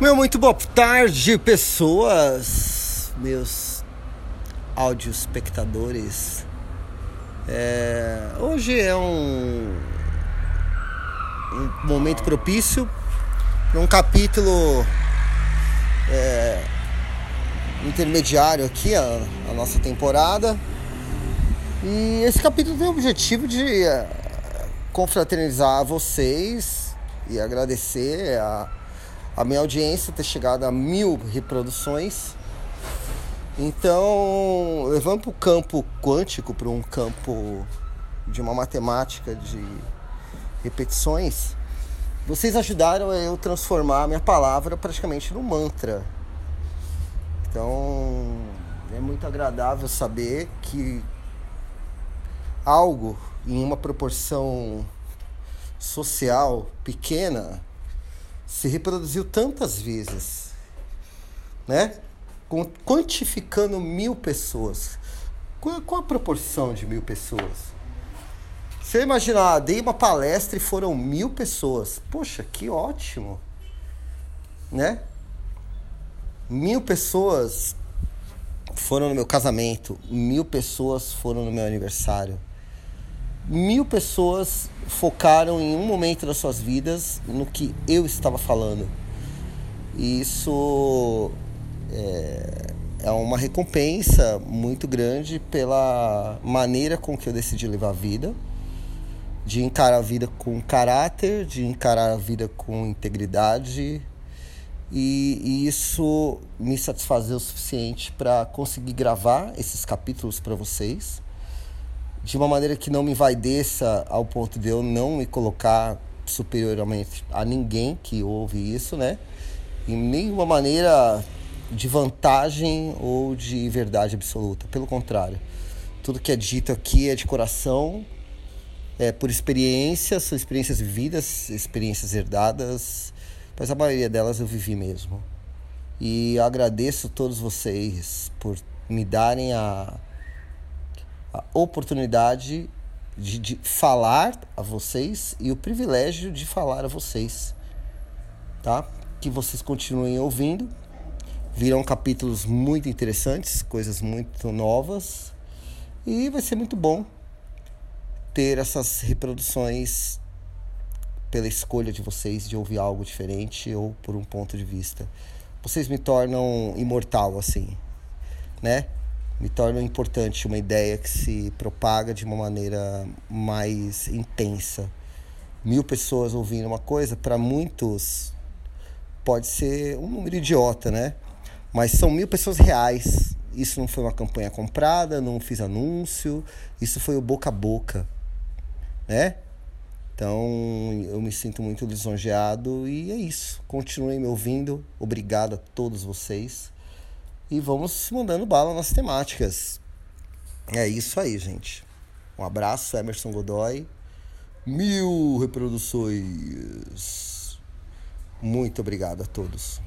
Meu, muito boa tarde, pessoas, meus áudio espectadores. É, hoje é um, um momento propício para um capítulo é, intermediário aqui, a, a, nossa temporada. E esse capítulo tem o objetivo de é, confraternizar vocês e agradecer a a minha audiência ter chegado a mil reproduções. Então, levando para o campo quântico, para um campo de uma matemática de repetições, vocês ajudaram eu transformar a minha palavra praticamente num mantra. Então, é muito agradável saber que algo em uma proporção social pequena se reproduziu tantas vezes, né? Quantificando mil pessoas. Qual, qual a proporção de mil pessoas? Você imaginar, dei uma palestra e foram mil pessoas. Poxa, que ótimo, né? Mil pessoas foram no meu casamento, mil pessoas foram no meu aniversário mil pessoas focaram em um momento das suas vidas no que eu estava falando. E isso é, é uma recompensa muito grande pela maneira com que eu decidi levar a vida, de encarar a vida com caráter, de encarar a vida com integridade. E, e isso me satisfazeu o suficiente para conseguir gravar esses capítulos para vocês de uma maneira que não me envaideça ao ponto de eu não me colocar superiormente a ninguém que ouve isso, né? Em nenhuma maneira de vantagem ou de verdade absoluta. Pelo contrário, tudo que é dito aqui é de coração, é por experiência, são experiências vividas, experiências herdadas, mas a maioria delas eu vivi mesmo. E agradeço a todos vocês por me darem a a oportunidade de, de falar a vocês e o privilégio de falar a vocês, tá? Que vocês continuem ouvindo. Virão capítulos muito interessantes, coisas muito novas e vai ser muito bom ter essas reproduções pela escolha de vocês de ouvir algo diferente ou por um ponto de vista. Vocês me tornam imortal assim, né? Me torna importante uma ideia que se propaga de uma maneira mais intensa. Mil pessoas ouvindo uma coisa, para muitos pode ser um número idiota, né? Mas são mil pessoas reais. Isso não foi uma campanha comprada, não fiz anúncio, isso foi o boca a boca, né? Então eu me sinto muito lisonjeado e é isso. Continuem me ouvindo. Obrigado a todos vocês e vamos mandando bala nas temáticas. É isso aí, gente. Um abraço, Emerson Godoy. Mil reproduções. Muito obrigado a todos.